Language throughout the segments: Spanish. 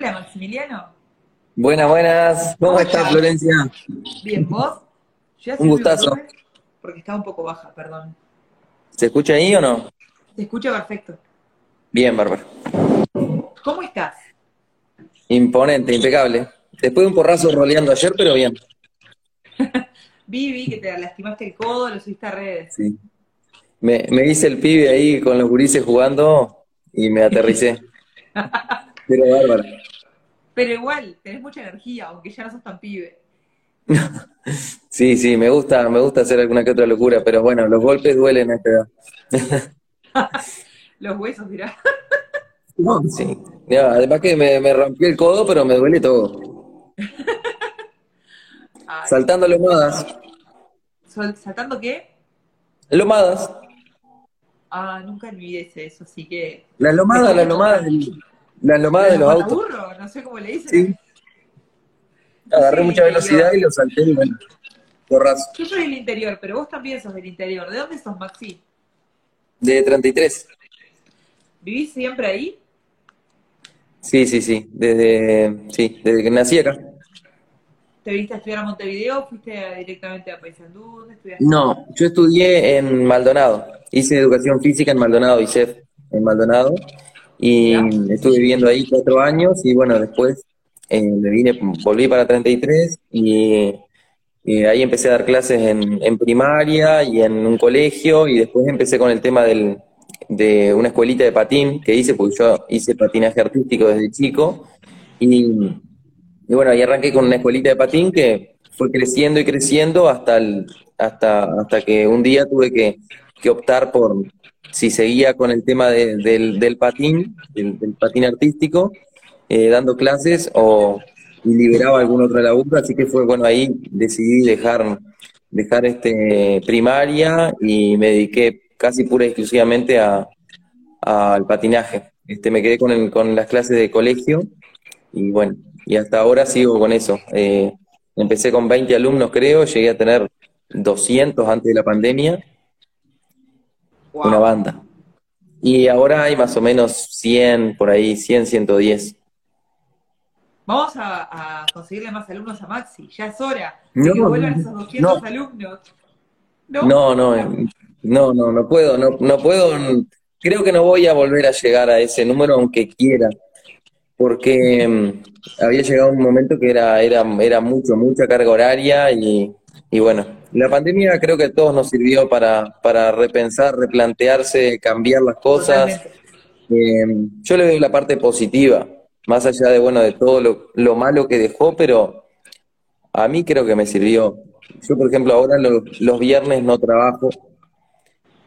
Hola, Maximiliano. Buenas, buenas. ¿Cómo, estás, Florencia? Bien, ¿vos? un gustazo. Porque está un poco baja, perdón. ¿Se escucha ahí o no? Se escucha perfecto. Bien, Bárbara. ¿Cómo estás? Imponente, impecable. Después de un porrazo roleando ayer, pero bien. vi, vi que te lastimaste el codo, lo subiste a redes. Sí. Me, me hice el pibe ahí con los gurises jugando y me aterricé. pero bárbara. Pero igual, tenés mucha energía, aunque ya no sos tan pibe. sí, sí, me gusta, me gusta hacer alguna que otra locura, pero bueno, los golpes duelen a esta edad. los huesos, dirá. sí. además que me, me rompí el codo, pero me duele todo. Saltando lomadas. ¿Saltando qué? Lomadas. Ah, nunca olvides eso, así que... Las lomadas, las lomadas, las lomadas de los autos. Burro, no sé cómo le dicen. Sí. Agarré mucha velocidad y lo salté y bueno, porrazo. Yo soy del interior, pero vos también sos del interior. ¿De dónde sos, Maxi? De 33. ¿Vivís siempre ahí? Sí, sí, sí. Desde, sí, desde que nací acá. ¿Te viniste a estudiar a Montevideo fuiste directamente a Paysandú? No, yo estudié en Maldonado. Hice educación física en Maldonado, ICEF en Maldonado. Y estuve viviendo ahí cuatro años y bueno, después eh, me vine, volví para 33 y, y ahí empecé a dar clases en, en, primaria y en un colegio y después empecé con el tema del, de una escuelita de patín que hice, porque yo hice patinaje artístico desde chico y y bueno, ahí arranqué con una escuelita de patín que fue creciendo y creciendo hasta, el, hasta, hasta que un día tuve que, optar por si seguía con el tema del, del, patín, del, patín artístico, eh, dando clases o liberaba algún otro laburo, así que fue bueno ahí decidí dejar, dejar este primaria y me dediqué casi pura y exclusivamente al patinaje. Este, me quedé con, con las clases de colegio y bueno, y hasta ahora sigo con eso. Eh, empecé con 20 alumnos, creo, llegué a tener 200 antes de la pandemia, una banda. Y ahora hay más o menos 100, por ahí, 100, 110. Vamos a, conseguirle más alumnos a Maxi, ya es hora no, que vuelvan esos 200 alumnos. ¿No? no, no, no, no, no puedo, no, no puedo, creo que no voy a volver a llegar a ese número aunque quiera porque mm, había llegado un momento que era, era, era mucho, mucha carga horaria y, bueno, la pandemia creo que a todos nos sirvió para, para repensar, replantearse, cambiar las cosas. Eh, yo le doy la parte positiva, más allá de, bueno, de todo lo, lo, malo que dejó, pero a mí creo que me sirvió. Yo, por ejemplo, ahora los viernes no trabajo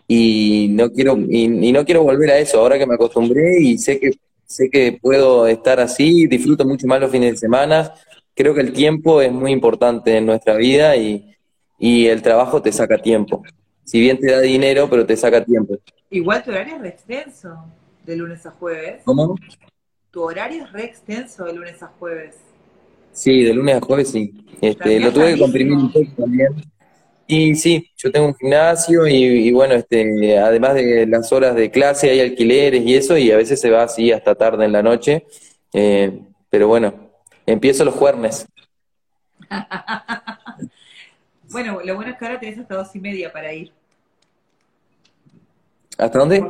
y no quiero y, y no quiero volver a eso, ahora que me acostumbré y sé que sé que puedo estar así, disfruto mucho más los fines de semana. Creo que el tiempo es muy importante en nuestra vida y, el trabajo te saca tiempo. Si bien te da dinero, pero te saca tiempo. Igual tu horario es re extenso, de lunes a jueves. ¿Cómo? Tu horario es re extenso de lunes a jueves. Sí, de lunes a jueves sí. Este, lo tuve que comprimir un poco también. Y sí, yo tengo un gimnasio y, bueno, este, además de las horas de clase hay alquileres y eso, y a veces se va así hasta tarde en la noche. Eh, pero bueno, empiezo los jueves. bueno, lo bueno es que ahora tenés hasta dos y media para ir. ¿Hasta dónde?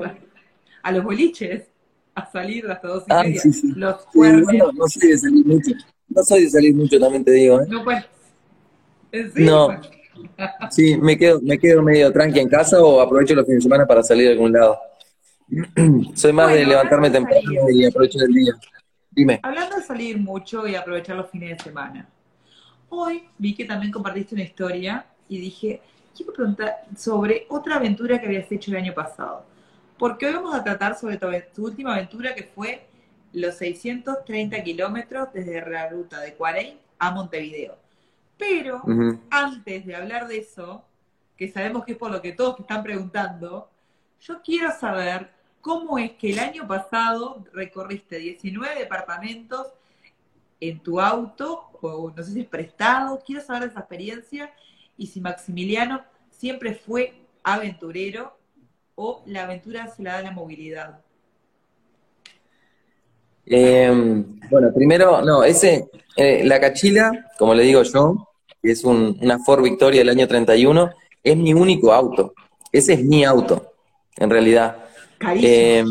A los boliches, a salir hasta dos y ah, media. Los no soy de salir mucho. No soy de salir mucho, también te digo. ¿eh? No, pues. no. Sí, me quedo, me quedo medio tranqui en casa o aprovecho los fines de semana para salir a algún lado. Soy más de levantarme temprano y aprovecho el día. Dime. Hablando de salir mucho y aprovechar los fines de semana. Hoy vi que también compartiste una historia y dije, quiero preguntar sobre otra aventura que habías hecho el año pasado. Porque hoy vamos a tratar sobre tu, última aventura que fue los 630 kilómetros desde la ruta de Cuarey a Montevideo. Pero antes de hablar de eso, que sabemos que es por lo que todos te están preguntando, yo quiero saber cómo es que el año pasado recorriste 19 departamentos en tu auto, o no sé si es prestado, quiero saber de esa experiencia y si Maximiliano siempre fue aventurero o la aventura se la da la movilidad. Em, Bueno, primero, no, ese, eh, la cachila, como le digo yo, es un, una Ford Victoria del año 31, es mi único auto. Ese es mi auto, en realidad. Eh,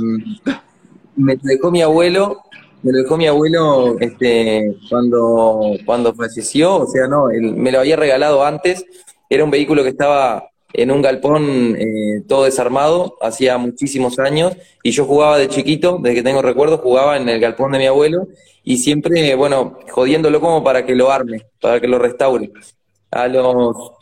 me dejó mi abuelo, me lo dejó mi abuelo este, cuando, cuando falleció, o sea, no, él, me lo había regalado antes, era un vehículo que estaba en un galpón eh, todo desarmado, hacía muchísimos años, y yo jugaba de chiquito, desde que tengo recuerdo, jugaba en el galpón de mi abuelo, y siempre, bueno, jodiéndolo como para que lo arme, para que lo restaure. A los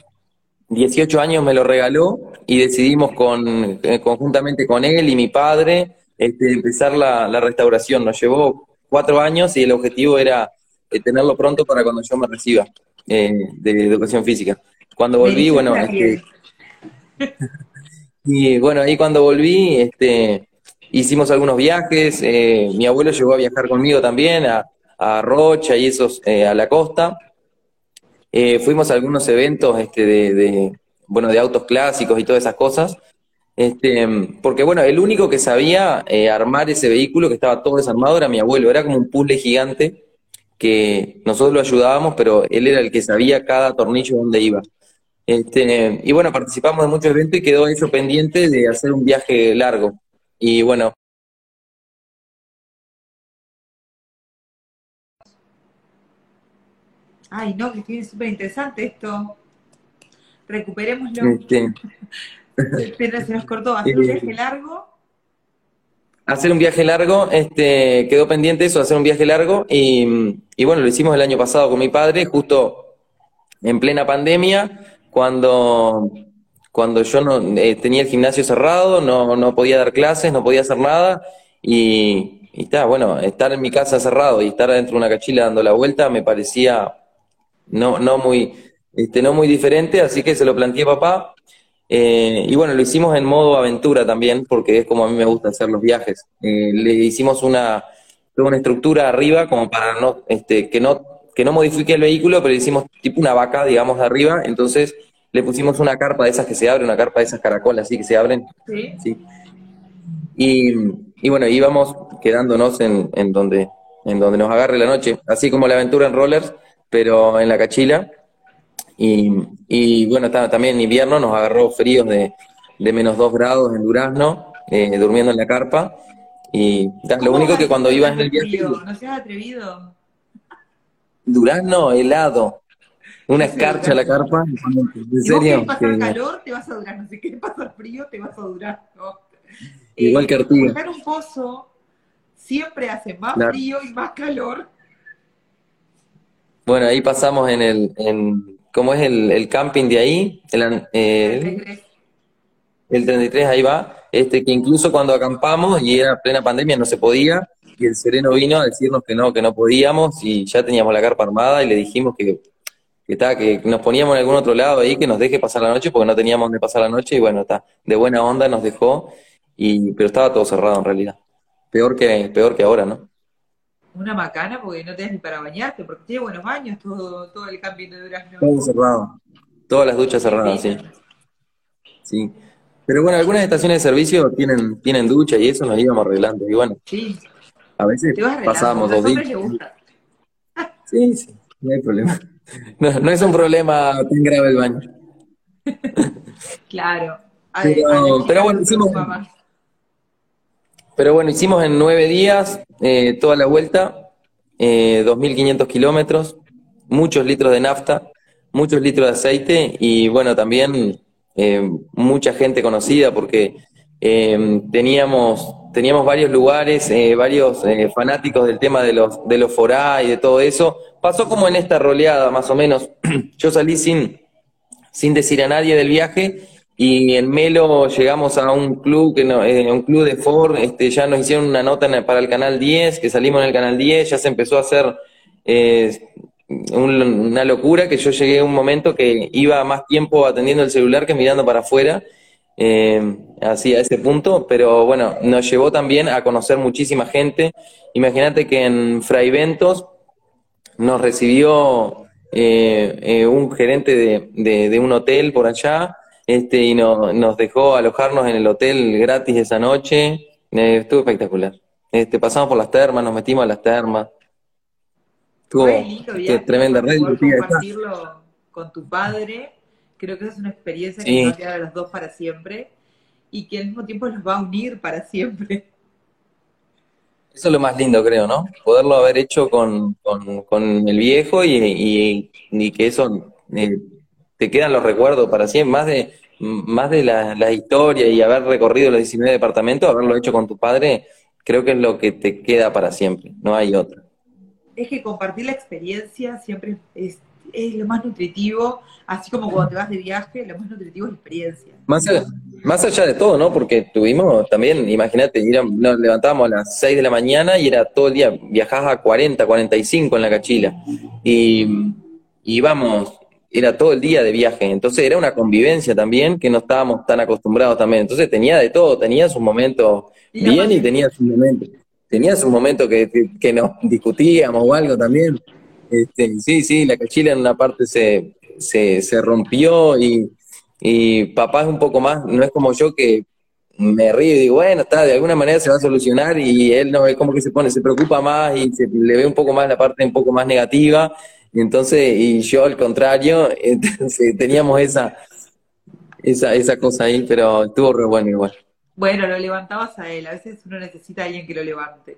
18 años me lo regaló y decidimos con, eh, conjuntamente con él y mi padre este, empezar la, la, restauración. Nos llevó cuatro años y el objetivo era eh, tenerlo pronto para cuando yo me reciba eh, de educación física. Cuando volví, bueno, este, y bueno, ahí cuando volví, este, hicimos algunos viajes. Eh, mi abuelo llegó a viajar conmigo también a, a Rocha y esos eh, a la costa. Eh, fuimos a algunos eventos este, de, de, bueno, de autos clásicos y todas esas cosas. Este, porque bueno, el único que sabía eh, armar ese vehículo que estaba todo desarmado era mi abuelo, era como un puzzle gigante que nosotros lo ayudábamos, pero él era el que sabía cada tornillo dónde iba. Este, y bueno, participamos de muchos eventos y quedó eso pendiente de hacer un viaje largo. Y bueno. Ay, no, que tiene súper interesante esto. Recuperémoslo. Este, Pero se nos cortó. ¿Hacer un viaje largo? Hacer un viaje largo, este, quedó pendiente eso, hacer un viaje largo, y, y bueno, lo hicimos el año pasado con mi padre, justo en plena pandemia, cuando, cuando yo no eh, tenía el gimnasio cerrado, no, no podía dar clases, no podía hacer nada, y, y está, bueno, estar en mi casa cerrado y estar dentro de una cachila dando la vuelta me parecía no, no muy, este, no muy diferente, así que se lo planteé a papá, eh, y bueno, lo hicimos en modo aventura también, porque es como a mí me gusta hacer los viajes. Eh, le hicimos una, una estructura arriba como para no, este, que no, que no modifique el vehículo, pero le hicimos tipo una vaca, digamos, de arriba, entonces le pusimos una carpa de esas que se abre, una carpa de esas caracolas así que se abren. Sí. sí. Y, y, bueno, íbamos quedándonos en, en, donde, en donde nos agarre la noche, así como la aventura en rollers, pero en la cachila. Y, y bueno, también en invierno nos agarró fríos de, de menos dos grados en Durazno, eh, durmiendo en la carpa. Y lo único que cuando ibas en el viaje. No seas atrevido. Durazno helado. Una escarcha la carpa. ¿En serio? Si pasa calor, te vas a Durazno. Si quieres pasar frío, te vas a Durazno. Igual que Artigas. Un pozo siempre hace más claro. frío y más calor. Bueno, ahí pasamos en el, en, ¿cómo es el, el camping de ahí? El, eh, el 33, ahí va. Este, que incluso cuando acampamos y era plena pandemia no se podía, y el sereno vino a decirnos que no, que no podíamos, y ya teníamos la carpa armada y le dijimos que, que, está, que nos poníamos en algún otro lado ahí, que nos deje pasar la noche, porque no teníamos dónde pasar la noche, y bueno, está, de buena onda nos dejó, y, pero estaba todo cerrado en realidad. Peor que, peor que ahora, ¿no? Una macana porque no tenés ni para bañarte, porque tiene buenos baños todo, todo el camping de Durazno. Todo cerrado. Todas las duchas cerradas, sí. Sí. Pero bueno, algunas estaciones de servicio tienen, tienen ducha y eso nos íbamos arreglando. Y bueno, sí. a veces pasábamos dos días. Sí, sí, no hay problema. No, no, es un problema tan grave el baño. claro. Pero, pero bueno, hicimos, pero bueno, hicimos en nueve días eh, toda la vuelta, eh, 2.500 kilómetros, muchos litros de nafta, muchos litros de aceite y bueno, también eh, mucha gente conocida porque eh, teníamos, teníamos varios lugares, eh, varios fanáticos del tema de los, de los forá y de todo eso. Pasó como en esta roleada, más o menos. Yo salí sin, sin decir a nadie del viaje y en Melo llegamos a un club, que no, eh, un club de Ford, este, ya nos hicieron una nota para el canal 10, que salimos en el canal 10, ya se empezó a hacer eh, un, una locura, que yo llegué a un momento que iba más tiempo atendiendo el celular que mirando para afuera, eh, así a ese punto, pero bueno, nos llevó también a conocer muchísima gente. Imagínate que en Fraiventos nos recibió eh, un gerente de, de un hotel por allá, este, y no, nos dejó alojarnos en el hotel gratis esa noche. Eh, estuvo espectacular. Este, pasamos por las termas, nos metimos a las termas. Tuvo Re lindo qué viaje, tremenda red. compartirlo con tu padre. Creo que es una experiencia que Sí. nos va a quedar a los dos para siempre y que al mismo tiempo los va a unir para siempre. Eso es lo más lindo, creo, ¿no? Poderlo haber hecho con, con- con el viejo y, y- y que eso eh, te quedan los recuerdos para siempre, más de, más de la, la historia y haber recorrido los 19 departamentos, haberlo hecho con tu padre, creo que es lo que te queda para siempre, no hay otra. Es que compartir la experiencia siempre es, es lo más nutritivo, así como cuando te vas de viaje, lo más nutritivo es la experiencia. Más allá, más allá de todo, ¿no? Porque tuvimos también, imagínate, nos levantábamos a las 6 de la mañana y era todo el día, viajabas a 40, 45 en la cachila. Y y íbamos, era todo el día de viaje. Entonces era una convivencia también que no estábamos tan acostumbrados también. Entonces tenía de todo, tenía sus momentos bien y tenía sus momentos. Tenía sus momentos que, que, que nos discutíamos o algo también. Este, sí, sí, la cachila en una parte se, se, se rompió y, y papá es un poco más, no es como yo que me río y digo, bueno, está, de alguna manera se va a solucionar y él no es como que se pone, se preocupa más y se, le ve un poco más la parte un poco más negativa. Entonces, y yo al contrario, entonces teníamos esa, esa, esa cosa ahí, pero estuvo re bueno igual. Bueno, lo levantabas a él, a veces uno necesita a alguien que lo levante.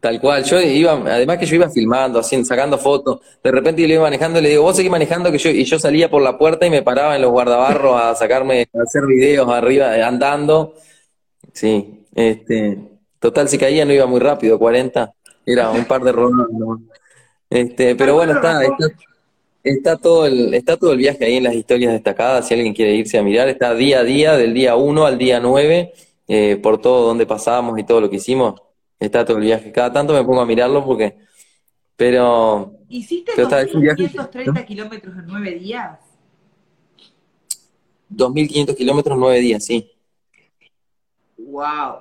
Tal cual, yo iba, además que yo iba filmando, haciendo, sacando fotos, de repente yo lo iba manejando y le digo, vos seguís manejando que yo, y yo salía por la puerta y me paraba en los guardabarros a sacarme, a hacer videos arriba, eh, andando. Sí, este, total, si caía no iba muy rápido, 40, era un par de rondas. ¿no? Este, pero bueno, está, está, está todo el, está todo el viaje ahí en las historias destacadas, si alguien quiere irse a mirar, está día a día, del día 1 al día 9, eh, por todo donde pasamos y todo lo que hicimos. Está todo el viaje. Cada tanto me pongo a mirarlo porque. Pero. ¿Hiciste Pero está, es un viaje- 2.530 kilómetros en nueve días? 2.500 kilómetros, 9 días, sí. ¡Wow!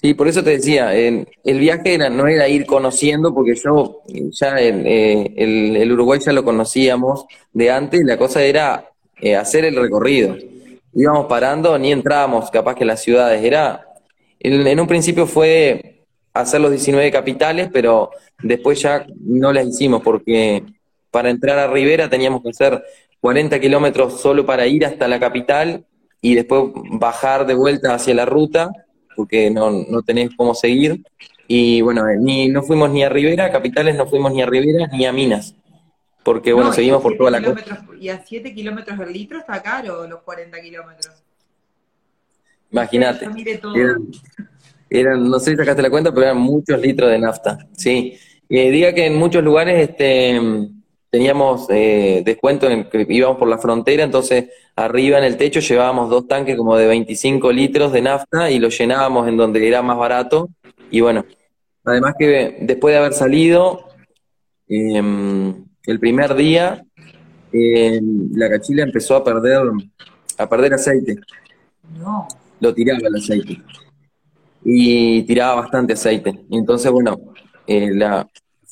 Sí, por eso te decía, en- el viaje era, no era ir conociendo, porque yo eh, ya el, eh, el- el Uruguay ya lo conocíamos de antes, la cosa era eh, hacer el recorrido. Íbamos parando, ni entrábamos capaz que en las ciudades, era, en, en un principio fue hacer los 19 capitales, pero después ya no las hicimos, porque para entrar a Rivera teníamos que hacer 40 kilómetros solo para ir hasta la capital y después bajar de vuelta hacia la ruta porque no, no tenés cómo seguir. Y bueno, eh, ni, no fuimos ni a Rivera, a Capitales no fuimos ni a Rivera ni a Minas, porque bueno, No, seguimos por toda la costa. Y a 7 kilómetros el litro está caro los 40 kilómetros. Imagínate. Eran, no sé si sacaste la cuenta, pero eran muchos litros de nafta. Sí. Eh, diga que en muchos lugares este, teníamos eh, descuento en que íbamos por la frontera, entonces arriba en el techo llevábamos dos tanques como de 25 litros de nafta y los llenábamos en donde era más barato. Y bueno, además que después de haber salido, eh, el primer día, eh, la cachila empezó a perder, a perder aceite No. lo tiraba el aceite. Y tiraba bastante aceite. Y entonces, bueno, eh, la,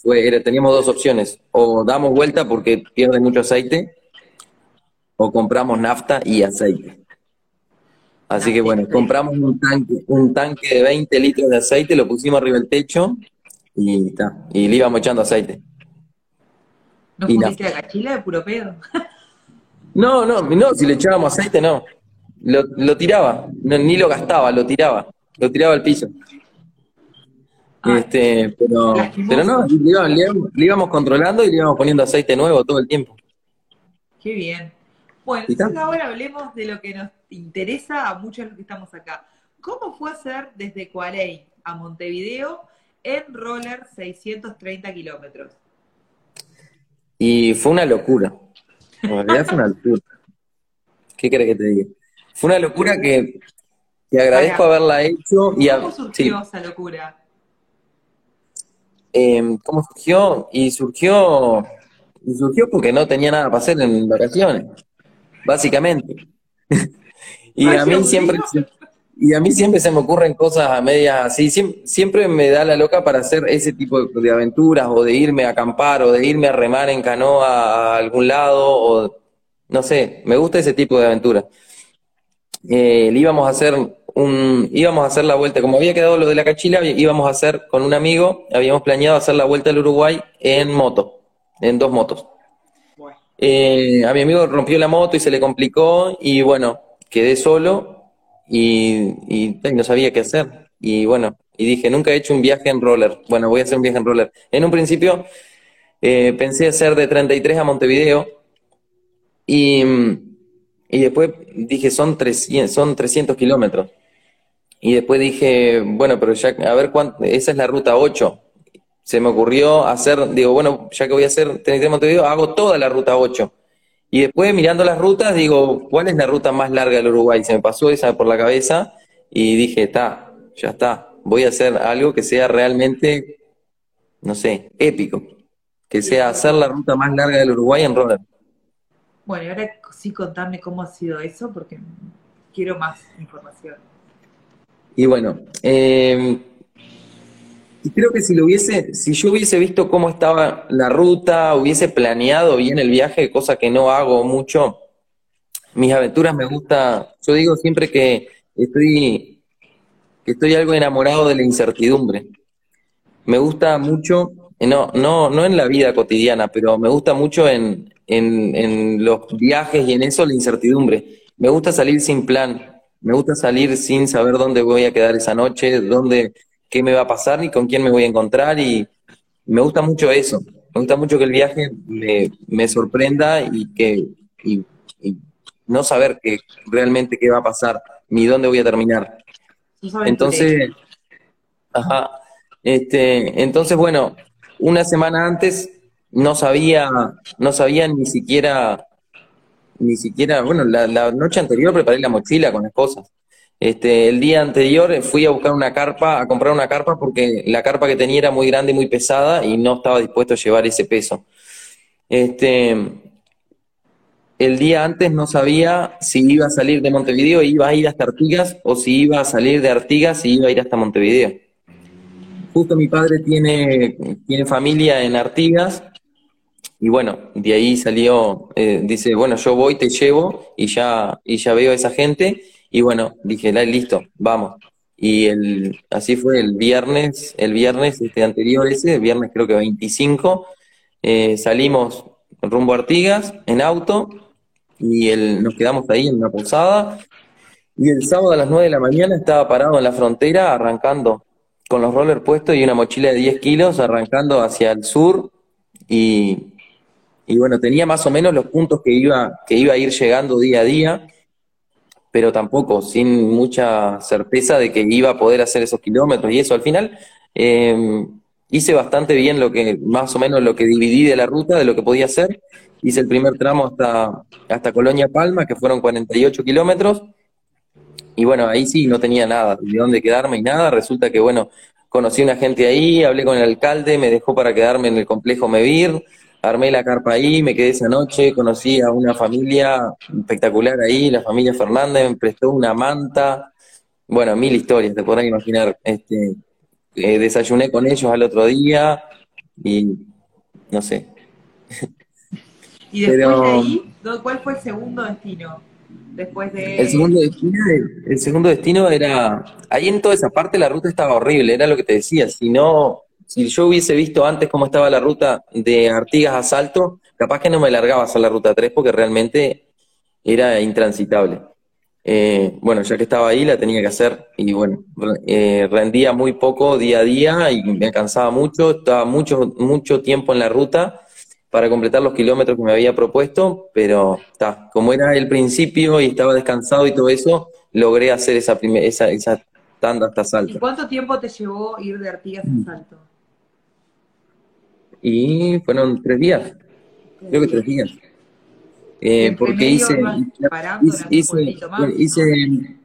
fue, era, teníamos dos opciones. O damos vuelta porque pierde mucho aceite, o compramos nafta y aceite. Así que bueno, compramos un tanque, un tanque de 20 litros de aceite, lo pusimos arriba del techo y, ta, y le íbamos echando aceite. ¿No pusiste la cachila de puro pedo? No, no, no, si le echábamos aceite, no. Lo, lo tiraba, no, ni lo gastaba, lo tiraba, lo tiraba al piso. Ay, Este, pero, pero no, le íbamos, le íbamos- le íbamos controlando y le íbamos poniendo aceite nuevo todo el tiempo. Qué bien. Bueno, ¿Y entonces ahora hablemos de lo que nos interesa a muchos de los que estamos acá. ¿Cómo fue hacer desde Cuarey a Montevideo en roller 630 kilómetros? Y fue una locura. En realidad fue una locura. ¿Qué querés que te diga? Fue una locura que, que agradezco haberla hecho y a- ¿Cómo sí. surgió esa locura? Eh, ¿cómo surgió? Y surgió, y surgió porque no tenía nada para hacer en vacaciones, básicamente. y Ay, a mí siempre, y a mí siempre se me ocurren cosas a medias así, siempre, siempre me da la loca para hacer ese tipo de, de aventuras, o de irme a acampar, o de irme a remar en canoa a algún lado, o no sé, me gusta ese tipo de aventuras. Eh, le íbamos a hacer un, íbamos a hacer la vuelta, como había quedado lo de la cachila, íbamos a hacer con un amigo, habíamos planeado hacer la vuelta al Uruguay en moto, en dos motos. Eh, a mi amigo rompió la moto y se le complicó y bueno, quedé solo y, no sabía qué hacer. Y bueno, y dije, nunca he hecho un viaje en roller. Bueno, voy a hacer un viaje en roller. En un principio eh, pensé hacer de 33 a Montevideo y, y después dije, son 300, son 300 kilómetros. Y después dije, bueno, pero ya, a ver cuánto, esa es la ruta 8. Se me ocurrió hacer, digo, bueno, ya que voy a hacer 33 Montevideo, hago toda la ruta 8. Y después mirando las rutas, digo, ¿cuál es la ruta más larga del Uruguay? Se me pasó esa por la cabeza y dije, está, ya está, voy a hacer algo que sea realmente, no sé, épico que sea hacer la ruta más larga del Uruguay en roller. Bueno, y ahora sí contame cómo ha sido eso, porque quiero más información. Y bueno, eh, creo que si lo hubiese, si yo hubiese visto cómo estaba la ruta, hubiese planeado bien el viaje, cosa que no hago mucho, mis aventuras me gusta, yo digo siempre que estoy, que estoy algo enamorado de la incertidumbre. Me gusta mucho no, no, no en la vida cotidiana, pero me gusta mucho en, en, los viajes y en eso la incertidumbre. Me gusta salir sin plan, me gusta salir sin saber dónde voy a quedar esa noche, dónde, qué me va a pasar ni con quién me voy a encontrar y me gusta mucho eso. Me gusta mucho que el viaje me, me sorprenda y que y, no saber que realmente qué va a pasar ni dónde voy a terminar. Entonces, ajá, este, entonces bueno, una semana antes no sabía, no sabía ni siquiera, ni siquiera, bueno, la, noche anterior preparé la mochila con las cosas. Este, el día anterior fui a buscar una carpa, a comprar una carpa porque la carpa que tenía era muy grande y muy pesada y no estaba dispuesto a llevar ese peso. Este, el día antes no sabía si iba a salir de Montevideo e iba a ir hasta Artigas o si iba a salir de Artigas y iba a ir hasta Montevideo justo mi padre tiene, tiene familia en Artigas y bueno, de ahí salió, eh, dice, bueno, yo voy, te llevo y ya, y ya veo a esa gente y bueno, dije, listo, vamos. Y el, así fue el viernes, el viernes este anterior ese, el viernes creo que 25, eh, salimos rumbo a Artigas en auto y el, nos quedamos ahí en una posada y el sábado a las 9 de la mañana estaba parado en la frontera arrancando con los rollers puestos y una mochila de 10 kilos arrancando hacia el sur y, y, bueno, tenía más o menos los puntos que iba, que iba a ir llegando día a día, pero tampoco sin mucha certeza de que iba a poder hacer esos kilómetros y eso. Al final em, hice bastante bien lo que, más o menos lo que dividí de la ruta, de lo que podía hacer. Hice el primer tramo hasta, hasta Colonia Palma, que fueron 48 kilómetros, y bueno, ahí sí no tenía nada, de dónde quedarme y nada. Resulta que, bueno, conocí una gente ahí, hablé con el alcalde, me dejó para quedarme en el complejo Mevir, armé la carpa ahí, me quedé esa noche, conocí a una familia espectacular ahí, la familia Fernández, me prestó una manta. Bueno, mil historias, te podrás imaginar. Este, eh, desayuné con ellos al otro día y no sé. ¿Y después de ahí, cuál fue el segundo destino? después de... El segundo destino, el segundo destino era, ahí en toda esa parte la ruta estaba horrible, era lo que te decía, si no, si yo hubiese visto antes cómo estaba la ruta de Artigas a Salto, capaz que no me largaba a la ruta 3 porque realmente era intransitable. Eh, bueno, ya que estaba ahí la tenía que hacer y bueno, eh, rendía muy poco día a día y me cansaba mucho, estaba mucho, mucho tiempo en la ruta para completar los kilómetros que me había propuesto, pero está, como era el principio y estaba descansado y todo eso, logré hacer esa, esa, esa tanda hasta Salto. ¿Y cuánto tiempo te llevó ir de Artigas a Salto? Y fueron tres días, creo que tres días. Eh, porque hice, hice, hice,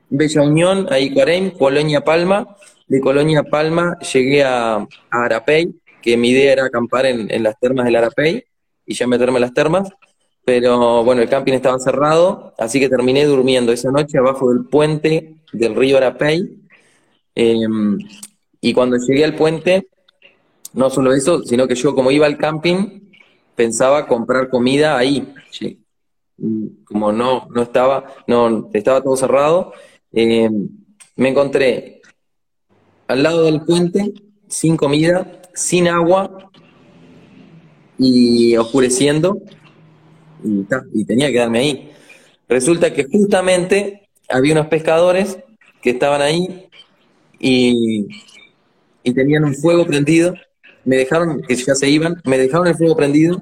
Bella Unión, a Icuarem, Colonia Palma. De Colonia Palma llegué a, a Arapey, que mi idea era acampar en, en las termas del Arapey y ya meterme en las termas. Pero bueno, el camping estaba cerrado, así que terminé durmiendo esa noche abajo del puente del río Arapey. Em, y cuando llegué al puente, no solo eso, sino que yo como iba al camping, pensaba comprar comida ahí. Como no, no estaba, no, estaba todo cerrado, em, me encontré al lado del puente, sin comida, sin agua y oscureciendo, y, y tenía que quedarme ahí. Resulta que justamente había unos pescadores que estaban ahí y, y tenían un fuego prendido, me dejaron, que ya se iban, me dejaron el fuego prendido,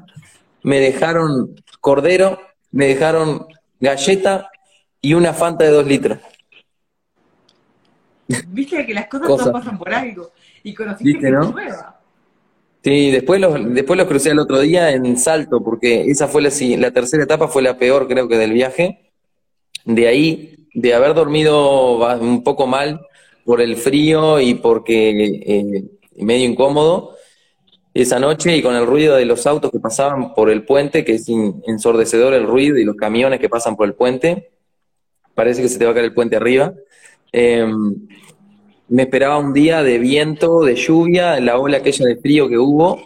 me dejaron cordero, me dejaron galleta y una fanta de dos litros. Viste que las cosas no pasan por algo. Y conociste gente nueva. Sí, después los, después los crucé el otro día en Salto, porque esa fue la, la tercera etapa, fue la peor creo que del viaje. De ahí, de haber dormido un poco mal por el frío y porque eh, medio incómodo, esa noche y con el ruido de los autos que pasaban por el puente, que es ensordecedor el ruido y los camiones que pasan por el puente, parece que se te va a caer el puente arriba. Em, me esperaba un día de viento, de lluvia, la ola aquella de frío que hubo,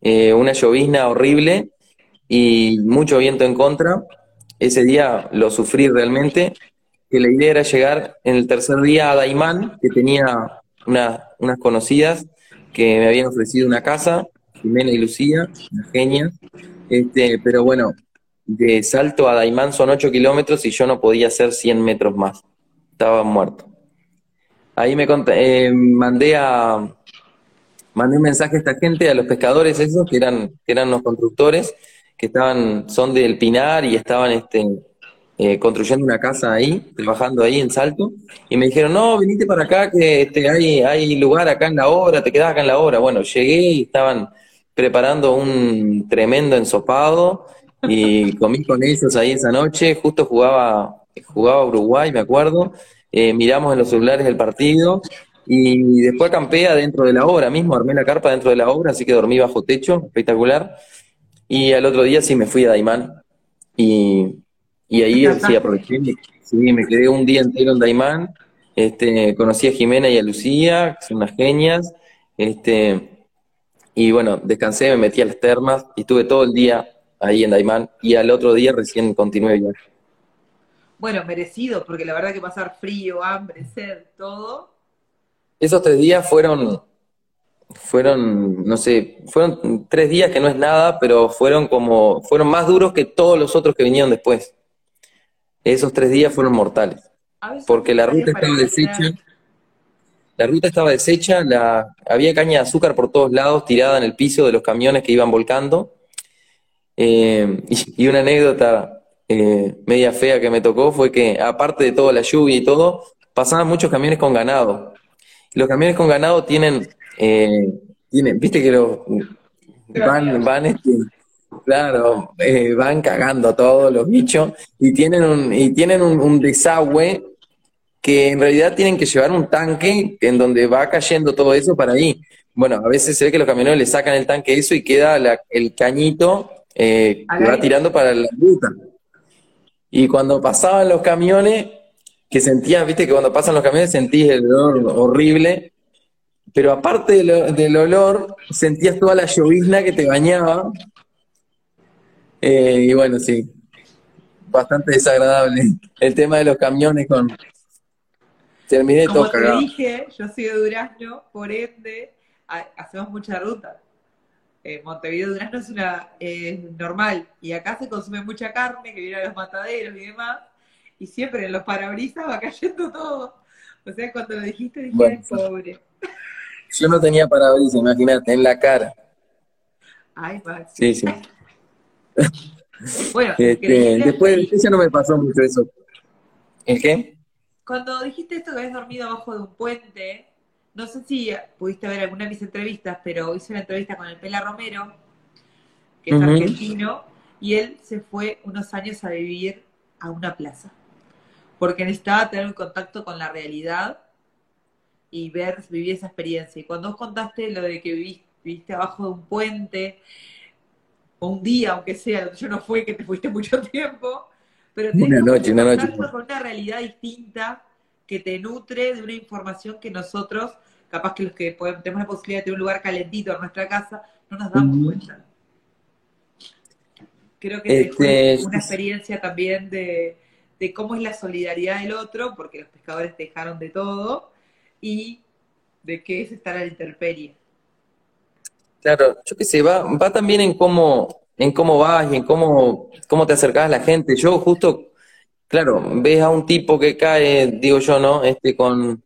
eh, una llovizna horrible y mucho viento en contra. Ese día lo sufrí realmente, que la idea era llegar en el tercer día a Daimán, que tenía unas conocidas que me habían ofrecido una casa, Jimena y Lucía, una genia, este, pero bueno, de Salto a Daimán son 8 kilómetros y yo no podía hacer 100 metros más, estaba muerto. Ahí me eh, mandé a mandé un mensaje a esta gente, a los pescadores esos, que eran, que eran los constructores, que estaban, son del Pinar y estaban este, eh, construyendo una casa ahí, trabajando ahí en Salto, y me dijeron, no, viniste para acá, que este, hay, hay lugar acá en la obra, te quedás acá en la obra. Bueno, llegué y estaban preparando un tremendo ensopado y comí con ellos ahí esa noche, justo jugaba, jugaba Uruguay, me acuerdo, eh, miramos en los celulares el partido y después acampé dentro de la obra mismo, armé la carpa dentro de la obra, así que dormí bajo techo, espectacular. Y al otro día sí me fui a Daimán y y ahí sí aproveché, sí, me quedé un día entero en Daimán, este, conocí a Jimena y a Lucía, que son unas genias, este, y bueno, descansé, me metí a las termas y estuve todo el día ahí en Daimán y al otro día recién continué ya. Bueno, merecido, porque la verdad que pasar frío, hambre, sed, todo. Esos tres días fueron, fueron, no sé, fueron tres días que no es nada, pero fueron como, fueron más duros que todos los otros que vinieron después. Esos tres días fueron mortales. Porque la ruta estaba deshecha. La ruta estaba deshecha, la, había caña de azúcar por todos lados tirada en el piso de los camiones que iban volcando. Eh, y, una anécdota eh, media fea que me tocó fue que, aparte de toda la lluvia y todo, pasaban muchos camiones con ganado. los camiones con ganado tienen, eh, tienen viste que los van, van este, Claro, eh, van cagando todos los bichos y tienen un, y tienen un, desagüe que en realidad tienen que llevar un tanque en donde va cayendo todo eso para ahí. Bueno, a veces se ve que los camioneros le sacan el tanque eso y queda el cañito eh, que va tirando para la ruta. Y cuando pasaban los camiones, que sentías, viste que cuando pasan los camiones sentís el olor horrible, pero aparte del olor, sentías toda la llovizna que te bañaba eh, y bueno, sí, bastante desagradable el tema de los camiones con... Terminé Como te dije, yo soy de Durazno, por ende, hacemos mucha ruta. Eh, Montevideo Durazno es una normal y acá se consume mucha carne que viene a los mataderos y demás y siempre en los parabrisas va cayendo todo. O sea, cuando lo dijiste dije, pobre. Yo no tenía parabrisas, imagínate, en la cara. Ay, Max. Sí, sí. Bueno, este, después ya no me pasó mucho eso. ¿El qué? Cuando dijiste esto que habías dormido abajo de un puente, no sé si pudiste ver alguna de mis entrevistas, pero hice una entrevista con el Pela Romero, que es argentino, y él se fue unos años a vivir a una plaza, porque necesitaba tener un contacto con la realidad y ver, vivir esa experiencia. Y cuando vos contaste lo de que viviste, viviste abajo de un puente un día, aunque sea, yo no fue que te fuiste mucho tiempo, pero una noche, una noche. con una realidad distinta que te nutre de una información que nosotros, capaz que los que tenemos la posibilidad de tener un lugar calentito en nuestra casa, no nos damos cuenta. Creo que es este, una experiencia también de, de cómo es la solidaridad del otro, porque los pescadores dejaron de todo, y de qué es estar a la intemperie. Claro, yo qué sé, va, va también en cómo, en cómo vas y en cómo, cómo te acercás a la gente. Yo justo, claro, ves a un tipo que cae, digo yo, ¿no? Este, con,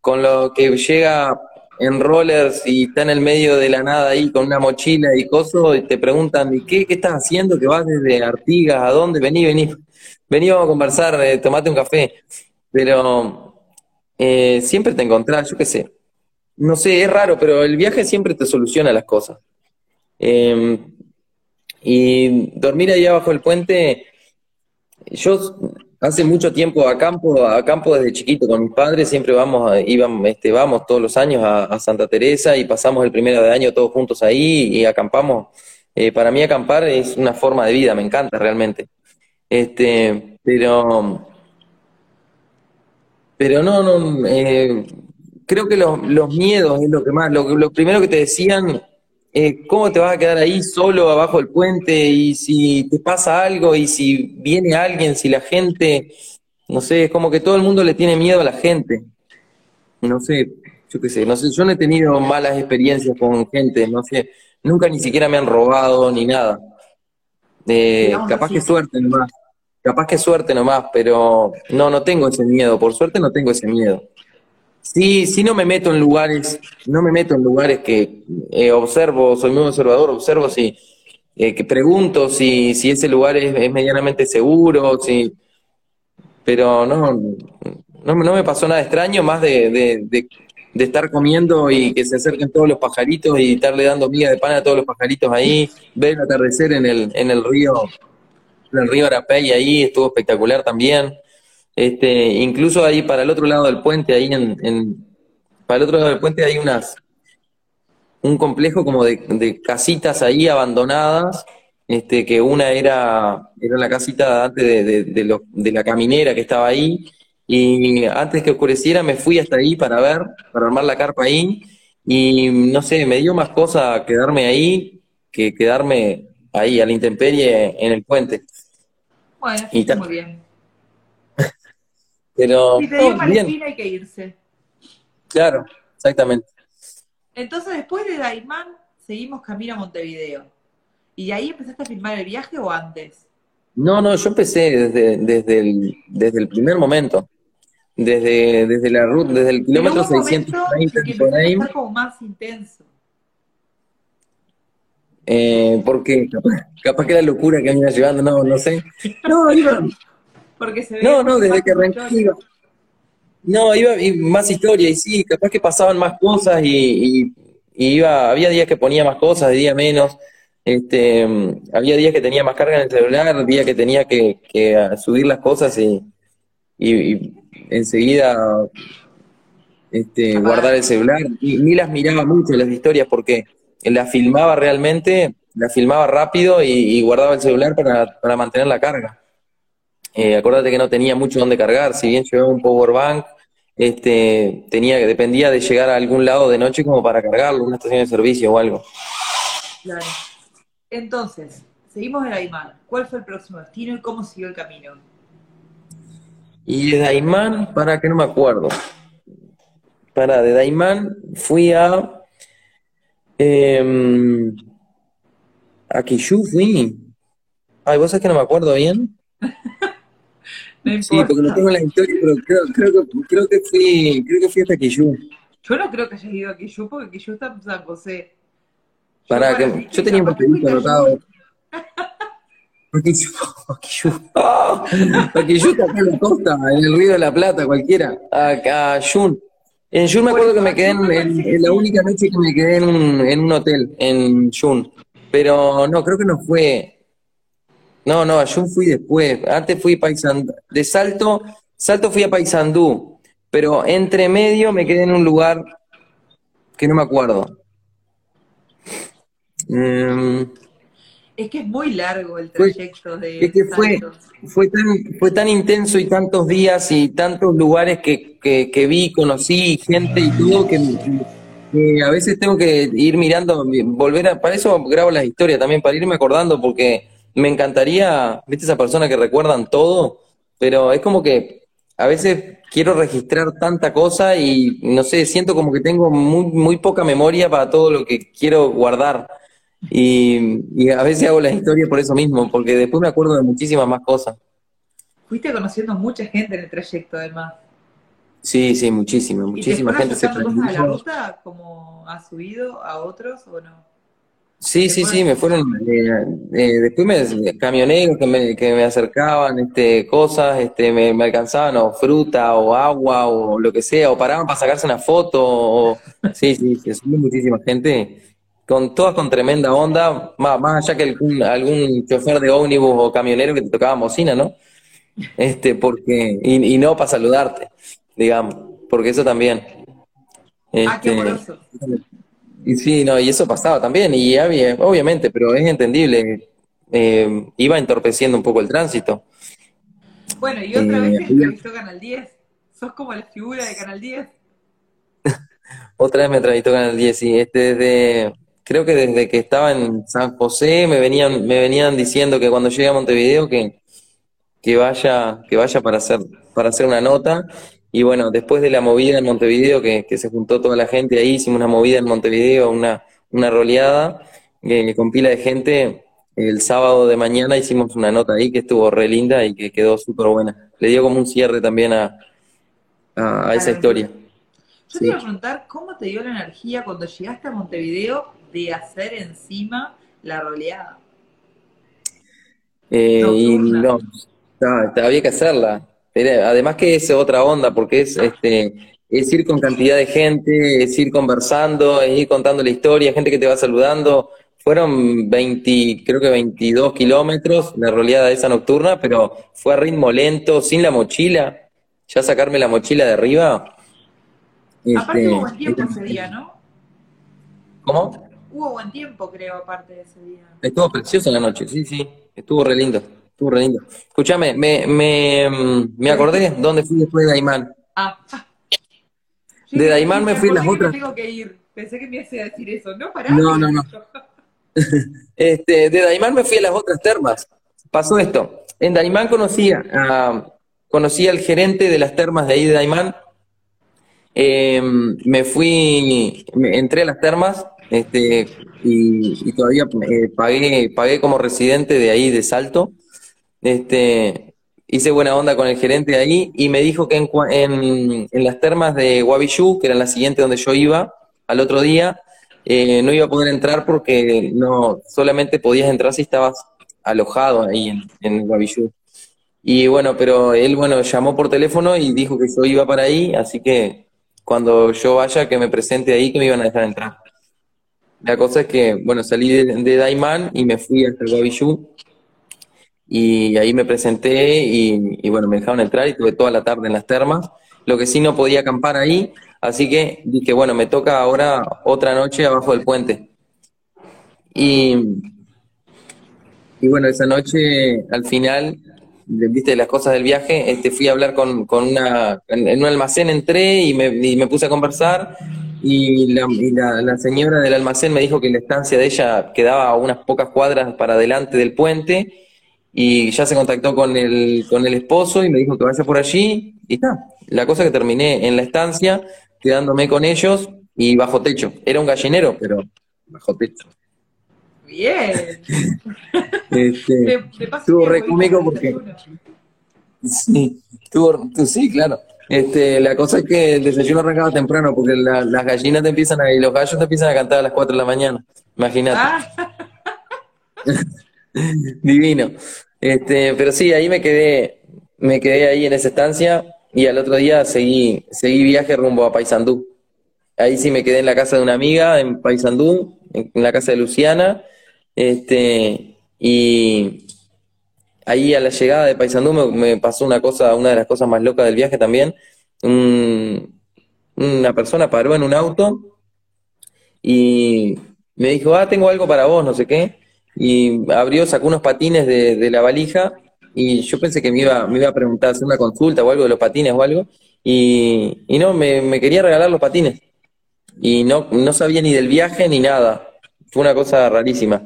con lo que llega en rollers y está en el medio de la nada ahí con una mochila y cosas, y te preguntan, ¿y qué, qué estás haciendo? Que vas desde Artigas, ¿a dónde? Vení, vení, vení, vamos a conversar, eh, tomate un café. Pero eh, siempre te encontrás, yo qué sé. No sé, es raro, pero el viaje siempre te soluciona las cosas. Em, y dormir ahí abajo del puente, yo hace mucho tiempo a campo, a campo desde chiquito con mis padres, siempre vamos, íbamos, este, vamos todos los años a, Santa Teresa y pasamos el primero de año todos juntos ahí y acampamos. Eh, para mí acampar es una forma de vida, me encanta realmente. Este, pero, pero no, no, eh, creo que los, los, miedos es lo que más, lo, lo primero que te decían, eh, ¿cómo te vas a quedar ahí solo abajo del puente? Y si te pasa algo, y si viene alguien, si la gente, no sé, es como que todo el mundo le tiene miedo a la gente. No sé, yo qué sé, no sé, yo no he tenido malas experiencias con gente, no sé, nunca ni siquiera me han robado ni nada. Eh, capaz que suerte nomás, capaz que suerte nomás, pero no, no tengo ese miedo, por suerte no tengo ese miedo. Sí, sí no me meto en lugares, no me meto en lugares que eh, observo, soy muy observador, observo si, eh, que pregunto si, si ese lugar es, medianamente seguro, si, pero no, no, no, me pasó nada extraño, más de, de, de, estar comiendo y que se acerquen todos los pajaritos y estarle dando miga de pan a todos los pajaritos ahí, ver el atardecer en el, en el río, en el río Arapey ahí, estuvo espectacular también. Este, incluso ahí para el otro lado del puente, ahí en, para el otro lado del puente hay unas un complejo como de, casitas ahí abandonadas, este, que una era, era la casita antes de, de, de, la caminera que estaba ahí, y antes que oscureciera me fui hasta ahí para ver, para armar la carpa ahí, y no sé, me dio más cosa quedarme ahí que quedarme ahí a la intemperie en el puente. Bueno, muy bien. Pero, si te dio Palestina hay que irse. Claro, exactamente. Entonces, después de Daimán, seguimos camino a Montevideo. ¿Y ahí empezaste a filmar el viaje o antes? No, no, yo empecé desde, desde, el, desde el primer momento. Desde, desde la ruta, desde el kilómetro 630 por ahí. A como más intenso. Eh, porque capaz, capaz que la locura que me iba llevando, no, no sé. No, iba, porque se no, no, desde que arranqué No, iba más historia, y sí, capaz que pasaban más cosas y, iba, había días que ponía más cosas, de día menos. Este, había días que tenía más carga en el celular, días que tenía que, subir las cosas y, y, enseguida este, guardar el celular. Y ni las miraba mucho las historias porque las filmaba realmente, las filmaba rápido y, guardaba el celular para, para mantener la carga. Eh, acuérdate que no tenía mucho donde cargar, si bien llevaba un power bank, este, tenía, dependía de llegar a algún lado de noche como para cargarlo, una estación de servicio o algo. Claro. Entonces, seguimos en Aymán. ¿Cuál fue el próximo destino y cómo siguió el camino? Y de Daimán, para que no me acuerdo. Para, de Daimán fui a. Eh, a Quillú fui. Ay, vos sabés que no me acuerdo bien. Sí, porque no tengo la historia, pero creo, creo, creo, que fui, creo que fui hasta Quillú. Yo no creo que haya ido a Quillú porque Quillú está en San José. Para que, yo tenía un papelito anotado. Quillú, Quillú está acá en la costa, en el Río de la Plata, cualquiera. A, Jun. En Jun me acuerdo que me quedé en, la única noche que me quedé en un, en un hotel, en Jun. Pero no, creo que no fue, no, no, yo fui después. Antes fui Paisandú. De Salto, Salto fui a Paisandú. Pero entre medio me quedé en un lugar que no me acuerdo. Em, es que es muy largo el trayecto de. Es que fue, fue, tan, fue tan intenso y tantos días y tantos lugares que, que, que vi, conocí gente y todo que, que, a veces tengo que ir mirando, volver a. Para eso grabo las historias también, para irme acordando, porque me encantaría, ¿viste esa persona que recuerdan todo? pero es como que a veces quiero registrar tanta cosa y no sé, siento como que tengo muy, muy poca memoria para todo lo que quiero guardar. Y, y a veces hago las historias por eso mismo, porque después me acuerdo de muchísimas más cosas. Fuiste conociendo mucha gente en el trayecto, además. Sí, sí, muchísima, muchísima gente se de la ruta, como has subido a otros o no? Sí, sí, sí, me fueron, eh, eh, después me, camioneros que me, que me acercaban, este, cosas, este, me, me alcanzaban, o fruta, o agua, o lo que sea, o paraban para sacarse una foto, o, sí, sí, sí, muchísima gente, con todas con tremenda onda, más, más allá que algún, algún chofer de ómnibus o camionero que te tocaba bocina, ¿no? Este, porque, y, y no para saludarte, digamos, porque eso también. ah, qué. Este, y sí, no, y eso pasaba también, y había, obviamente, pero es entendible, eh, iba entorpeciendo un poco el tránsito. Bueno, y otra vez te eh, entrevistó Canal 10, sos como la figura de Canal 10. otra vez me entrevistó Canal 10, sí, este, desde, creo que desde que estaba en San José me venían, me venían diciendo que cuando llegue a Montevideo que, que vaya, que vaya para hacer, para hacer una nota, y bueno, después de la movida en Montevideo, que, se juntó toda la gente ahí, hicimos una movida en Montevideo, una, una roleada eh, con pila de gente. El sábado de mañana hicimos una nota ahí que estuvo re linda y que quedó súper buena. Le dio como un cierre también a, a, esa historia. Yo te iba a preguntar, ¿cómo te dio la energía cuando llegaste a Montevideo de hacer encima la roleada? Eh, y no, había que hacerla además que es otra onda, porque es este es ir con cantidad de gente, es ir conversando, es ir contando la historia, gente que te va saludando. Fueron 20, creo que 22 kilómetros la roleada esa nocturna, pero fue a ritmo lento, sin la mochila. Ya sacarme la mochila de arriba. Aparte este, hubo buen tiempo ese día, ¿no? ¿Cómo? Hubo buen tiempo, creo, aparte de ese día. Estuvo precioso la noche, sí, sí. Estuvo re lindo. Estuvo re lindo. Escúchame, me, me, me acordé dónde fui después de Daimán. Ah. De Daimán me fui las otras. tengo que ir. Pensé que me iba a decir eso. No, pará. No, no, no. este, de Daimán me fui a las otras termas. Pasó esto. En Daimán conocí, a, conocí al gerente de las termas de ahí de Daimán. Em, me fui, me, entré a las termas este, y, todavía eh, pagué, pagué como residente de ahí de Salto. Este, hice buena onda con el gerente ahí y me dijo que en, las termas de Guavillú, que era la siguiente donde yo iba, al otro día, eh, no iba a poder entrar porque no solamente podías entrar si estabas alojado ahí en, en. Y bueno, pero él, bueno, llamó por teléfono y dijo que yo iba para ahí, así que cuando yo vaya, que me presente ahí, que me iban a dejar entrar. La cosa es que, bueno, salí de, de Daimán y me fui hasta el Guavillú y ahí me presenté y, bueno, me dejaron entrar y tuve toda la tarde en las termas. Lo que sí no podía acampar ahí, así que dije, bueno, me toca ahora otra noche abajo del puente. Y, y bueno, esa noche al final, viste las cosas del viaje, este, fui a hablar con, con una, en, un almacén entré y me, y me puse a conversar y, la, la, la, señora del almacén me dijo que la estancia de ella quedaba a unas pocas cuadras para adelante del puente y ya se contactó con el, con el esposo y me dijo que vaya por allí y está. La cosa que terminé en la estancia, quedándome con ellos y bajo techo. Era un gallinero, pero bajo techo. Bien. este, estuvo re cómico porque... Sí, estuvo, sí, claro. Este, la cosa es que el desayuno arrancaba temprano porque las gallinas te empiezan a, y los gallos te empiezan a cantar a las 4 de la mañana. Imagínate. Ah. Divino. Este, pero sí, ahí me quedé, me quedé ahí en esa estancia y al otro día seguí, seguí viaje rumbo a Paysandú. Ahí sí me quedé en la casa de una amiga en Paysandú, en, la casa de Luciana, este, y ahí a la llegada de Paysandú me, pasó una cosa, una de las cosas más locas del viaje también. una persona paró en un auto y me dijo, ah, tengo algo para vos, no sé qué y abrió, sacó unos patines de, la valija y yo pensé que me iba, me iba a preguntar, hacer una consulta o algo de los patines o algo, y, y no, me, quería regalar los patines. Y no, no sabía ni del viaje ni nada. Fue una cosa rarísima.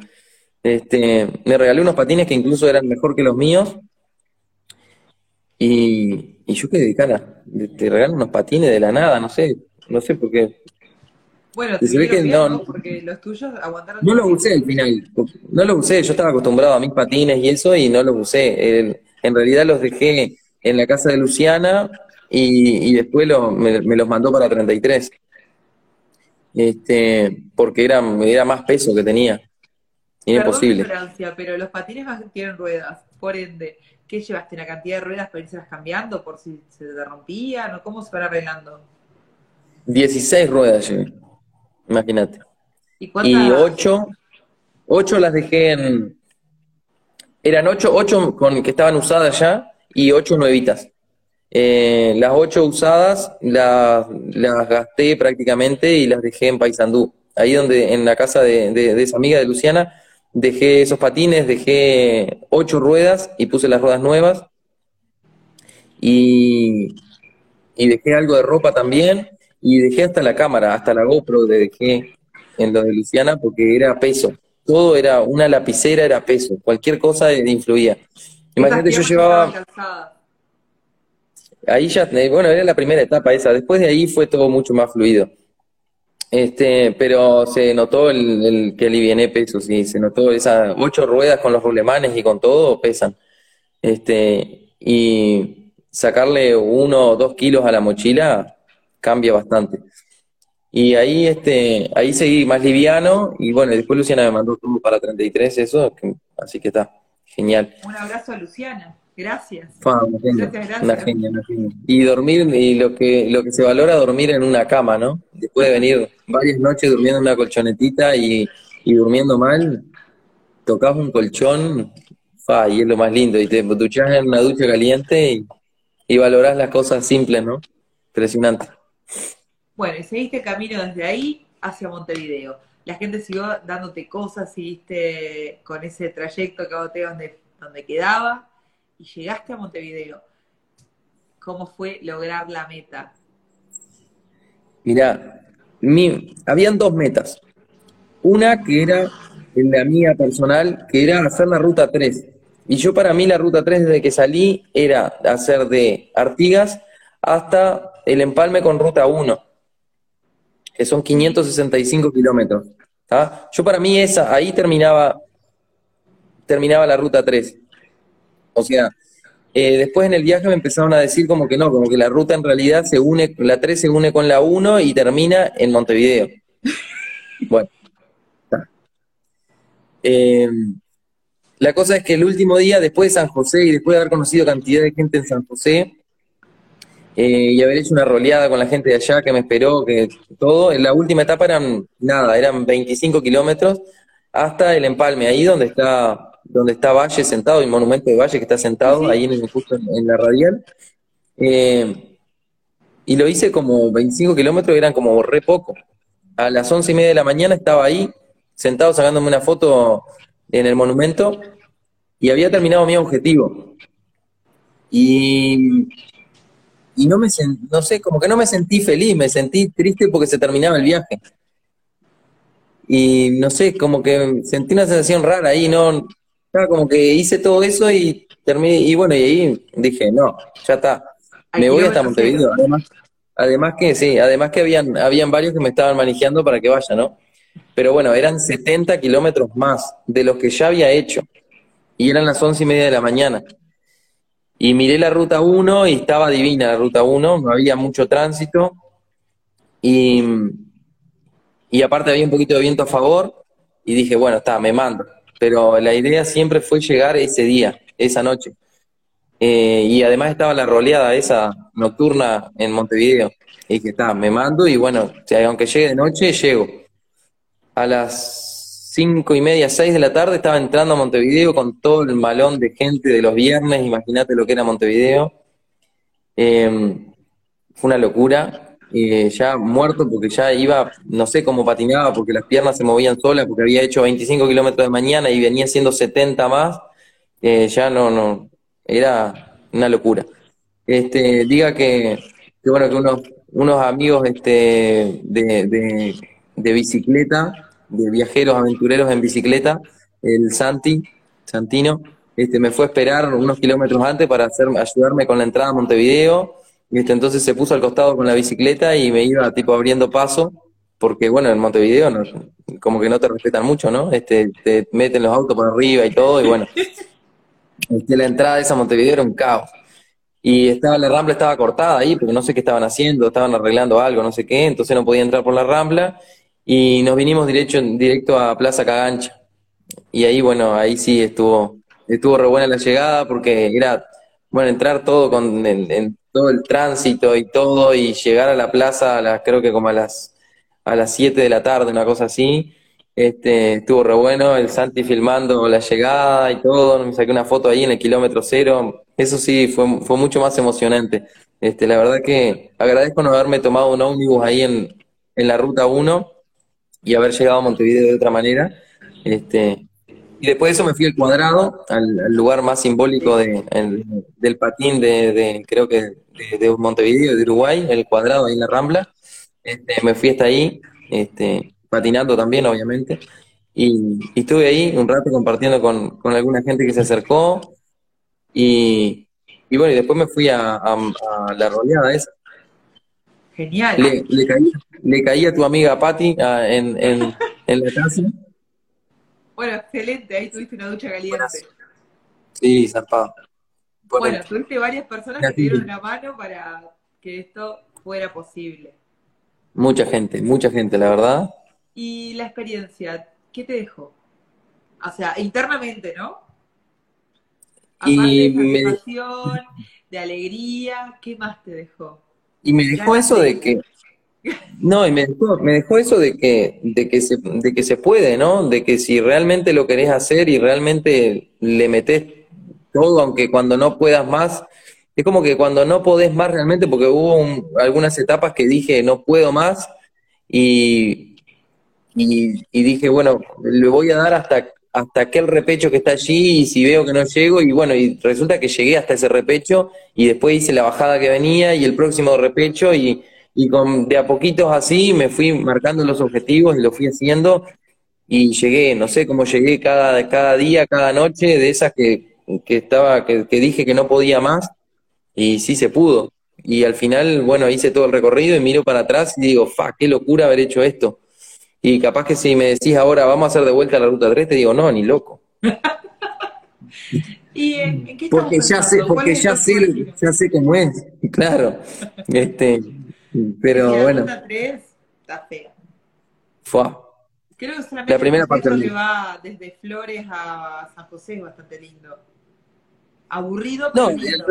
Este, me regalé unos patines que incluso eran mejor que los míos. Y, y yo quedé de cara, te regalan unos patines de la nada, no sé, no sé por qué. Bueno, Y te se ve vieron que bien, no- ¿no? Porque los tuyos aguantaron. No los usé al final, no los usé, yo estaba acostumbrado a mis patines y eso y no los usé. El- en realidad los dejé en la casa de Luciana y, y después lo- me, me los mandó para 33. Este, porque era, era más peso que tenía. Era imposible. pero los patines tienen ruedas. Por ende, ¿qué llevaste? ¿Una cantidad de ruedas para irse cambiando por si se te rompían o cómo se van arreglando? 16 ruedas llevé, imagínate. ¿Y? Y 8, 8 las dejé en... Eran 8, 8 con, que estaban usadas ya y 8 nuevitas. Eh, las 8 usadas las, las gasté prácticamente y las dejé en Paysandú. Ahí donde, en la casa de, de- de esa amiga de Luciana, dejé esos patines, dejé 8 ruedas y puse las ruedas nuevas. Y, y dejé algo de ropa también. Y dejé hasta la cámara, hasta la GoPro de dejé en lo de Luciana porque era peso. Todo era, una lapicera era peso. Cualquier cosa influía. Imagínate, yo llevaba... Ahí ya, eh, bueno, era la primera etapa esa. Después de ahí fue todo mucho más fluido. Este, pero se notó el, el que aliviané peso, sí, se notó esas ocho ruedas con los rulemanes y con todo pesan. Este, y sacarle uno o dos kilos a la mochila cambia bastante. Y ahí, este, ahí seguí más liviano y bueno, después Luciana me mandó todo para 33, eso, que- así que está, genial. Un abrazo a Luciana. Gracias. Fa, una genia, Gracias, gracias. una genia, una genia. Y dormir, y lo que, lo que se valora dormir en una cama, ¿no? Después de venir varias noches durmiendo en una colchonetita y, y durmiendo mal, tocas un colchón, fa, y es lo más lindo. Y te duchas en una ducha caliente y, y valorás las cosas simples, ¿no? Impresionante. Bueno, y seguiste el camino desde ahí hacia Montevideo. La gente siguió dándote cosas, seguiste con ese trayecto que donde, donde quedaba y llegaste a Montevideo. ¿Cómo fue lograr la meta? Mirá, mi, habían dos metas. Una que era la mía personal, que era hacer la ruta 3. Y yo para mí la ruta 3 desde que salí era hacer de Artigas hasta el empalme con ruta 1, que son 565 kilómetros. Yo para mí esa, ahí terminaba, terminaba la ruta 3. O sea, eh, después en el viaje me empezaron a decir como que no, como que la ruta en realidad se une, la 3 se une con la 1 y termina en Montevideo. Bueno. Eh, la cosa es que el último día, después de San José y después de haber conocido cantidad de gente en San José eh, y haber hecho una roleada con la gente de allá que me esperó, que todo, en la última etapa eran nada, eran 25 kilómetros hasta el empalme, ahí donde está donde está Valle sentado, el monumento de Valle que está sentado, Sí. ahí en, justo en, en la radial. Eh, y lo hice como 25 kilómetros, eran como re poco. A las once y media de la mañana estaba ahí, sentado sacándome una foto en el monumento, y había terminado mi objetivo. Y, y no me sen- no sé, como que no me sentí feliz, me sentí triste porque se terminaba el viaje. Y no sé, como que sentí una sensación rara ahí, no, estaba como que hice todo eso y terminé, y bueno, y ahí dije, no, ya está, me voy hasta Montevideo. Además, además que sí, además que habían, habían varios que me estaban manejando para que vaya, ¿no? Pero bueno, eran 70 kilómetros más de los que ya había hecho. Y eran las once y media de la mañana. Y miré la ruta 1 y estaba divina la ruta 1, no había mucho tránsito. Y, y aparte había un poquito de viento a favor. Y dije, bueno, está, me mando. Pero la idea siempre fue llegar ese día, esa noche. Eh, y además estaba la roleada esa nocturna en Montevideo. Y dije, está, me mando y bueno, aunque llegue de noche, llego. A las cinco y media, seis de la tarde estaba entrando a Montevideo con todo el malón de gente de los viernes, imagínate lo que era Montevideo. Eh, fue una locura, eh, ya muerto porque ya iba, no sé cómo patinaba, porque las piernas se movían solas, porque había hecho 25 kilómetros de mañana y venía haciendo 70 más, eh, ya no, no, era una locura. Este, diga que, que bueno, que unos, unos amigos este, de, de bicicleta, de viajeros aventureros en bicicleta, el Santi, Santino, este, me fue a esperar unos kilómetros antes para hacer, ayudarme con la entrada a Montevideo. Este, entonces se puso al costado con la bicicleta y me iba tipo abriendo paso, porque bueno, en Montevideo no, como que no te respetan mucho, ¿no? Este, te meten los autos por arriba y todo, y bueno, este, la entrada de esa Montevideo era un caos. Y estaba la rambla estaba cortada ahí, porque no sé qué estaban haciendo, estaban arreglando algo, no sé qué, entonces no podía entrar por la rambla, y nos vinimos directo, directo a Plaza Cagancha. Y ahí, bueno, ahí sí estuvo, estuvo re buena la llegada, porque era, bueno, entrar todo con, en, todo el tránsito y todo, y llegar a la plaza a las, creo que como a las, a las 7 de la tarde, una cosa así, este, estuvo re bueno, el Santi filmando la llegada y todo, me saqué una foto ahí en el kilómetro cero, eso sí, fue, fue mucho más emocionante. Este, la verdad que agradezco no haberme tomado un ómnibus ahí en, en la ruta 1 y haber llegado a Montevideo de otra manera. Este, y después de eso me fui al cuadrado, al, lugar más simbólico de, del patín de, creo que de, de, Montevideo, de Uruguay, el cuadrado ahí en la Rambla. Este, me fui hasta ahí, este, patinando también, obviamente. Y, estuve ahí un rato compartiendo con, con alguna gente que se acercó. Y, y bueno, y después me fui a, a, la roleada esa. Genial. Le, le, caí, le caí a tu amiga Patti en, en, en la casa. Bueno, excelente, ahí tuviste una ducha caliente. Sí, zapado. Bueno, tuviste varias personas que te dieron una mano para que esto fuera posible. Mucha gente, mucha gente, la verdad. ¿Y la experiencia, qué te dejó? O sea, internamente, ¿no? Aparte y de satisfacción, de alegría, ¿qué más te dejó? Y me dejó eso de que, no, y me dejó, me dejó eso de que, de, que se, de que se puede, ¿no? De que si realmente lo querés hacer y realmente le metés todo, aunque cuando no puedas más, es como que cuando no podés más realmente, porque hubo algunas etapas que dije no puedo más y, y, dije, bueno, le voy a dar hasta, hasta aquel repecho que está allí y si veo que no llego, y bueno, y resulta que llegué hasta ese repecho y después hice la bajada que venía y el próximo repecho y y con, de a poquitos así me fui marcando los objetivos y lo fui haciendo y llegué, no sé cómo llegué cada, cada día, cada noche, de esas que, que estaba, que, dije que no podía más, y sí se pudo. Y al final, bueno, hice todo el recorrido y miro para atrás y digo, fa, qué locura haber hecho esto. Y capaz que si me decís ahora, vamos a hacer de vuelta la ruta 3, te digo, no, ni loco. ¿Y en, qué porque ya sé, porque ya sé, ya sé cómo es, claro. Este, pero la bueno. Ruta 3 está fea. Fue. Creo que solamente la primera parte que va desde Flores a San José es bastante lindo. Aburrido, pero no, lindo.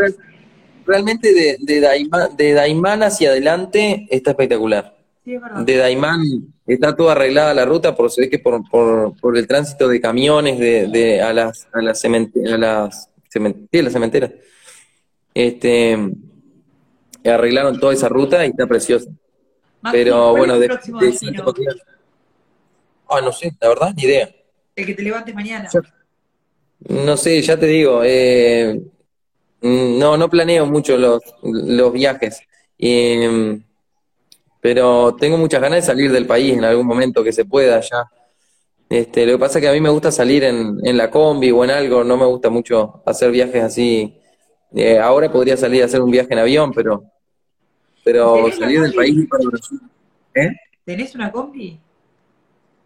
realmente de, de, Daimán, de Daimán hacia adelante está espectacular. Sí, es verdad. De Daimán está toda arreglada la ruta, por se ve que por, por, por el tránsito de camiones de, de a las a las, cementeras, a las, las cementeras. Este, arreglaron toda esa ruta y está preciosa. Pero bueno, de, de Ah, no sé, la verdad, ni idea. El que te levantes mañana. no sé, ya te digo, eh, no, no planeo mucho los, los viajes. Pero tengo muchas ganas de salir del país en algún momento que se pueda ya. Este, lo que pasa es que a mí me gusta salir en, en la combi o en algo, no me gusta mucho hacer viajes así. Eh, ahora podría salir a hacer un viaje en avión, pero pero salir del país para Brasil. ¿Eh? ¿Tenés una combi?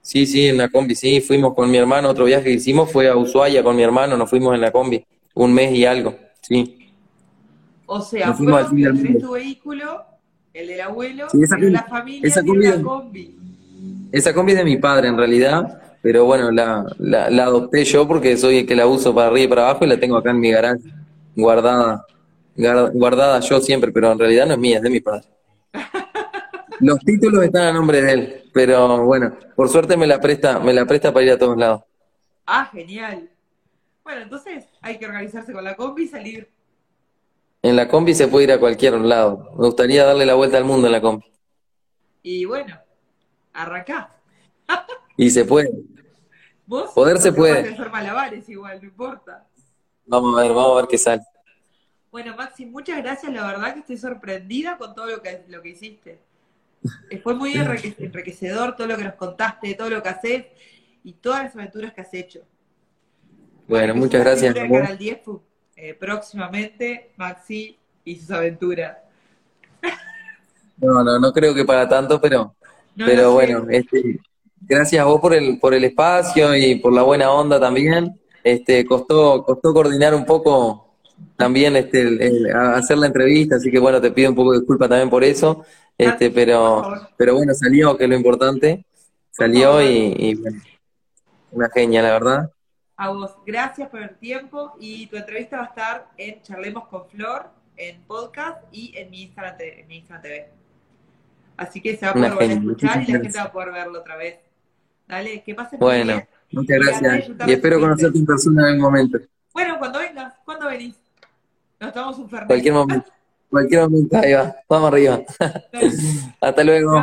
Sí, sí, en la combi, sí. Fuimos con mi hermano, otro viaje que hicimos fue a Ushuaia con mi hermano, nos fuimos en la combi, un mes y algo, sí. O sea, fuimos tu vehículo, el del abuelo, esa la familia esa combi, la combi. Esa combi es de mi padre, en realidad, pero bueno, la, la, la adopté yo porque soy el que la uso para arriba y para abajo y la tengo acá en mi garaje, guardada guardada yo siempre, pero en realidad no es mía, es de mi padre. Los títulos están a nombre de él, pero bueno, por suerte me la presta, me la presta para ir a todos lados. Ah, genial. Bueno, entonces hay que organizarse con la combi y salir. En la combi se puede ir a cualquier lado. Me gustaría darle la vuelta al mundo en la combi. Y bueno, arrancá. y se puede. ¿Vos? Poder se puede. hacer malabares igual, no importa. Vamos a ver, vamos a ver qué sale. Bueno, Maxi, muchas gracias. La verdad que estoy sorprendida con todo lo que, lo que hiciste. Eh, fue muy enriquecedor todo lo que nos contaste, todo lo que haces y todas las aventuras que has hecho. Bueno, muchas gracias. De Canal 10, eh, próximamente, Maxi y sus aventuras. No, no, no creo que para tanto, pero, pero bueno, este, gracias a vos por el, por el espacio y por la buena onda también. Este, costó, costó coordinar un poco también este, hacer la entrevista, así que bueno, te pido un poco de disculpa también por eso, este, pero, pero bueno, salió, que es lo importante, salió y, y bueno, una genia, la verdad. A vos, gracias por el tiempo y tu entrevista va a estar en Charlemos con Flor, en podcast y en mi Instagram, en mi Instagram TV. Así que se va a poder volver a escuchar y la gente va a poder verlo otra vez. Dale, que pase Bueno, bien. muchas gracias. Y espero conocerte en persona en un momento. Bueno, cuando vengas, ¿cuándo venís? Nos tomamos un fernet. Cualquier momento. Cualquier momento, ahí va. Vamos arriba. Hasta luego.